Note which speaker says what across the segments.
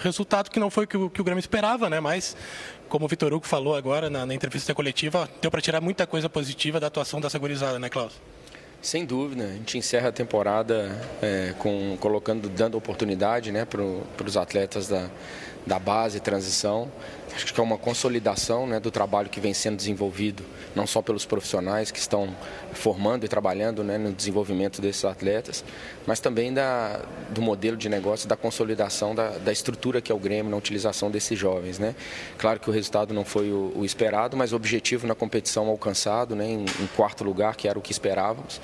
Speaker 1: Resultado que não foi o que o, que o Grêmio esperava, né? Mas, como o Vitor Hugo falou agora na, na entrevista coletiva, deu para tirar muita coisa positiva da atuação dessa gurizada, né, Klaus?
Speaker 2: Sem dúvida, a gente encerra a temporada é, com, colocando, dando oportunidade né, para os atletas da, da base transição. Acho que é uma consolidação né, do trabalho que vem sendo desenvolvido, não só pelos profissionais que estão formando e trabalhando né, no desenvolvimento desses atletas, mas também da, do modelo de negócio, da consolidação da, da estrutura que é o Grêmio na utilização desses jovens. Né. Claro que o resultado não foi o, o esperado, mas o objetivo na competição alcançado, né, em, em quarto lugar, que era o que esperávamos.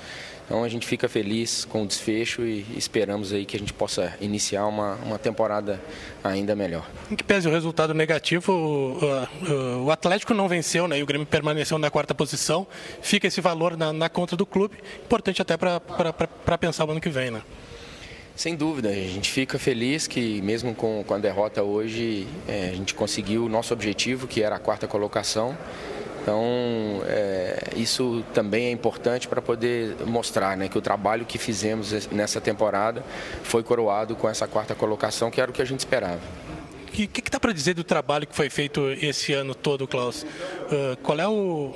Speaker 2: Então a gente fica feliz com o desfecho e esperamos aí que a gente possa iniciar uma, uma temporada ainda melhor.
Speaker 1: Em que pese o resultado negativo, o, o Atlético não venceu né, e o Grêmio permaneceu na quarta posição. Fica esse valor na, na conta do clube, importante até para pensar o ano que vem. Né?
Speaker 2: Sem dúvida, a gente fica feliz que mesmo com, com a derrota hoje, é, a gente conseguiu o nosso objetivo, que era a quarta colocação. Então, é, isso também é importante para poder mostrar né, que o trabalho que fizemos nessa temporada foi coroado com essa quarta colocação, que era o que a gente esperava.
Speaker 1: O que, dá para dizer do trabalho que foi feito esse ano todo, Klaus? Uh, qual é o,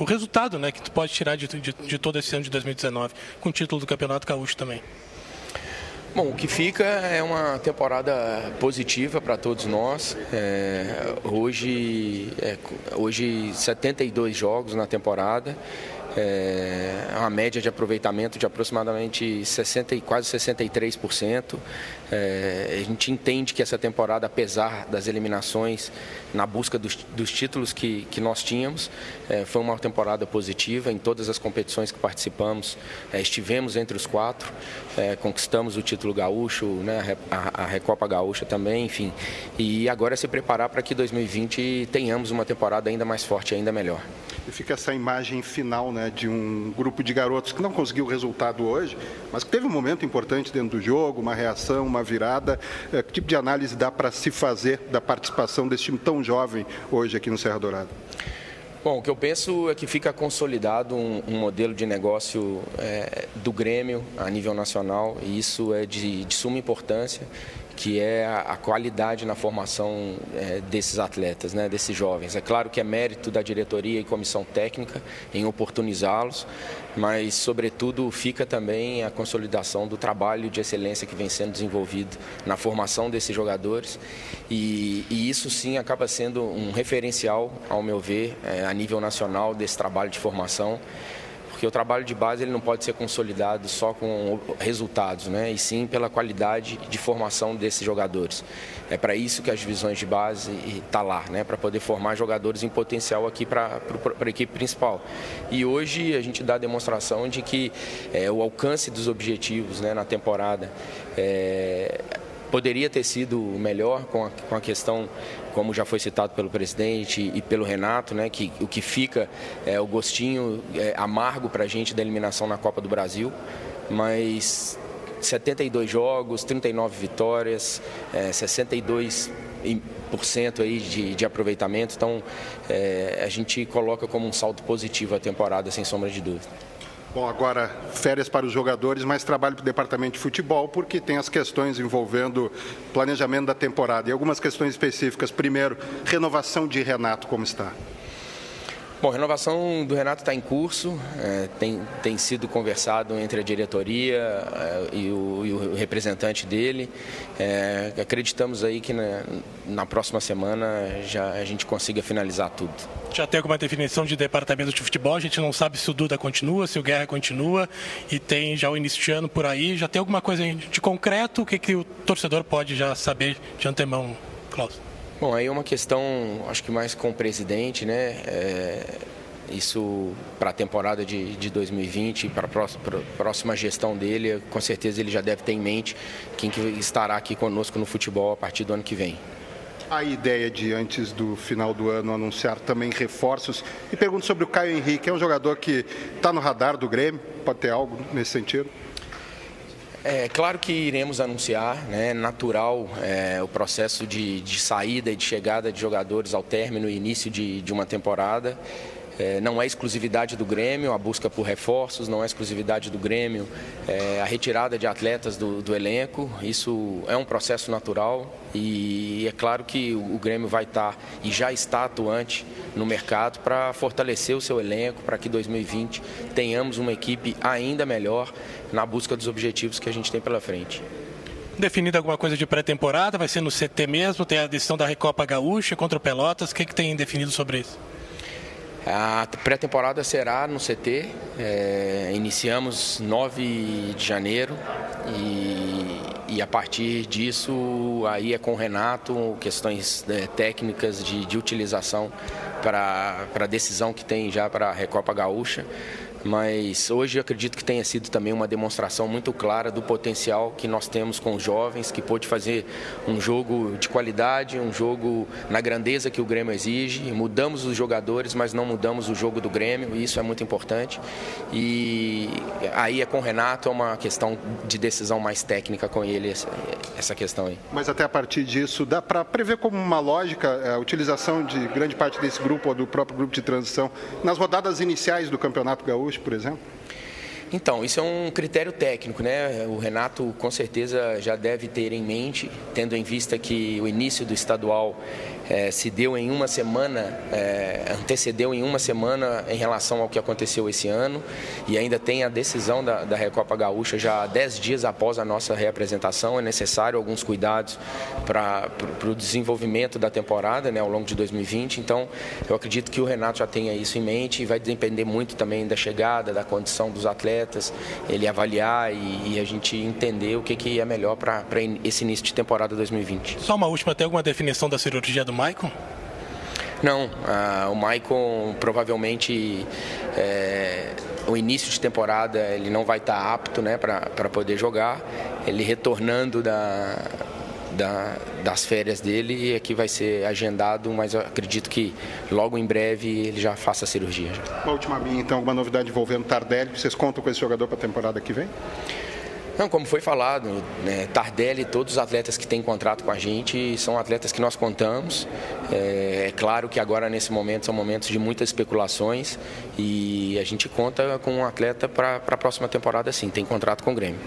Speaker 1: o resultado né, que tu pode tirar de, de, de todo esse ano de 2019, com o título do Campeonato Gaúcho também?
Speaker 2: Bom, o que fica é uma temporada positiva para todos nós. É, hoje, é, hoje 72 jogos na temporada é uma média de aproveitamento de aproximadamente 60, quase 63%. É, a gente entende que essa temporada, apesar das eliminações na busca dos, dos títulos que, que nós tínhamos, é, foi uma temporada positiva em todas as competições que participamos. É, estivemos entre os quatro, é, conquistamos o título gaúcho, né, a, a Recopa Gaúcha também, enfim. E agora é se preparar para que 2020 tenhamos uma temporada ainda mais forte, ainda melhor.
Speaker 3: E fica essa imagem final né, de um grupo de garotos que não conseguiu o resultado hoje, mas que teve um momento importante dentro do jogo, uma reação, uma virada. É, que tipo de análise dá para se fazer da participação desse time tão jovem hoje aqui no Serra Dourada?
Speaker 2: Bom, o que eu penso é que fica consolidado um, um modelo de negócio é, do Grêmio a nível nacional e isso é de, de suma importância que é a, qualidade na formação é, desses atletas, né, desses jovens. É claro que é mérito da diretoria e comissão técnica em oportunizá-los, mas, sobretudo, fica também a consolidação do trabalho de excelência que vem sendo desenvolvido na formação desses jogadores. E, e isso, sim, acaba sendo um referencial, ao meu ver, é, a nível nacional desse trabalho de formação porque o trabalho de base ele não pode ser consolidado só com resultados, né? e sim pela qualidade de formação desses jogadores. É para isso que as divisões de base estão tá lá, né? para poder formar jogadores em potencial aqui para a equipe principal. E hoje a gente dá a demonstração de que é, o alcance dos objetivos né, na temporada é, poderia ter sido melhor com a, com a questão, como já foi citado pelo presidente e pelo Renato, né, que o que fica é o gostinho é, amargo para a gente da eliminação na Copa do Brasil, mas 72 jogos, 39 vitórias, é, 62 aí de, de aproveitamento. Então, é, a gente coloca como um salto positivo a temporada, sem sombra de dúvida.
Speaker 3: Bom, agora férias para os jogadores, mas trabalho para o departamento de futebol, porque tem as questões envolvendo planejamento da temporada e algumas questões específicas. Primeiro, renovação de Renato, como está?
Speaker 2: Bom, a renovação do Renato está em curso, é, tem, tem sido conversado entre a diretoria é, e, o, e, o, representante dele. É, acreditamos aí que na, na, próxima semana já a gente consiga finalizar tudo.
Speaker 1: Já tem alguma definição de departamento de futebol? A gente não sabe se o Duda continua, se o Guerra continua e tem já o início de ano por aí. Já tem alguma coisa de concreto? O que, que o torcedor pode já saber de antemão, Klaus?
Speaker 2: Bom, aí é uma questão, acho que mais com o presidente, né? É, isso para a temporada de, de 2020, para a próxima, próxima gestão dele, com certeza ele já deve ter em mente quem que estará aqui conosco no futebol a partir do ano que vem.
Speaker 3: A ideia de, antes do final do ano, anunciar também reforços. E pergunto sobre o Caio Henrique, é um jogador que está no radar do Grêmio, pode ter algo nesse sentido?
Speaker 2: É claro que iremos anunciar, né, natural é, o processo de, de, saída e de chegada de jogadores ao término e início de, de uma temporada. É, não é exclusividade do Grêmio, a busca por reforços, não é exclusividade do Grêmio, é, a retirada de atletas do, do, elenco, isso é um processo natural e é claro que o, o Grêmio vai estar e já está atuante no mercado para fortalecer o seu elenco, para que 2020 tenhamos uma equipe ainda melhor na busca dos objetivos que a gente tem pela frente.
Speaker 1: Definida alguma coisa de pré-temporada? Vai ser no CT mesmo? Tem a decisão da Recopa Gaúcha contra o Pelotas? O que, que tem definido sobre isso?
Speaker 2: A pré-temporada será no CT. É, iniciamos 9 de janeiro e, e, a partir disso aí é com o Renato questões é, técnicas de, de utilização para a decisão que tem já para a Recopa Gaúcha mas hoje eu acredito que tenha sido também uma demonstração muito clara do potencial que nós temos com os jovens, que pôde fazer um jogo de qualidade, um jogo na grandeza que o Grêmio exige. Mudamos os jogadores, mas não mudamos o jogo do Grêmio, e isso é muito importante. E aí é com o Renato, é uma questão de decisão mais técnica com ele, essa questão aí.
Speaker 3: Mas até a partir disso, dá para prever como uma lógica é, a utilização de grande parte desse grupo ou do próprio grupo de transição nas rodadas iniciais do Campeonato Gaúcho? Por exemplo?
Speaker 2: Então, isso é um critério técnico, né? O Renato com certeza já deve ter em mente, tendo em vista que o início do estadual é, se deu em uma semana, é, antecedeu em uma semana em relação ao que aconteceu esse ano e ainda tem a decisão da, da Recopa Gaúcha já dez dias após a nossa reapresentação. É necessário alguns cuidados para o desenvolvimento da temporada né, ao longo de 2020. Então, eu acredito que o Renato já tenha isso em mente e vai depender muito também da chegada, da condição dos atletas, ele avaliar e, e a gente entender o que, que é melhor para esse início de temporada 2020.
Speaker 1: Só uma última, tem alguma definição da cirurgia do Maicon?
Speaker 2: Não, uh, o Maicon provavelmente é, o início de temporada ele não vai estar apto né, para poder jogar. Ele retornando da, da, das férias dele é que vai ser agendado, mas eu acredito que logo em breve ele já faça a cirurgia.
Speaker 3: Uma última minha, então, alguma novidade envolvendo Tardelli? Vocês contam com esse jogador para a temporada que vem?
Speaker 2: Não, como foi falado, né, Tardelli, todos os atletas que têm contrato com a gente são atletas que nós contamos. É, é, claro que agora, nesse momento, são momentos de muitas especulações e a gente conta com um atleta para a próxima temporada, sim, tem contrato com o Grêmio.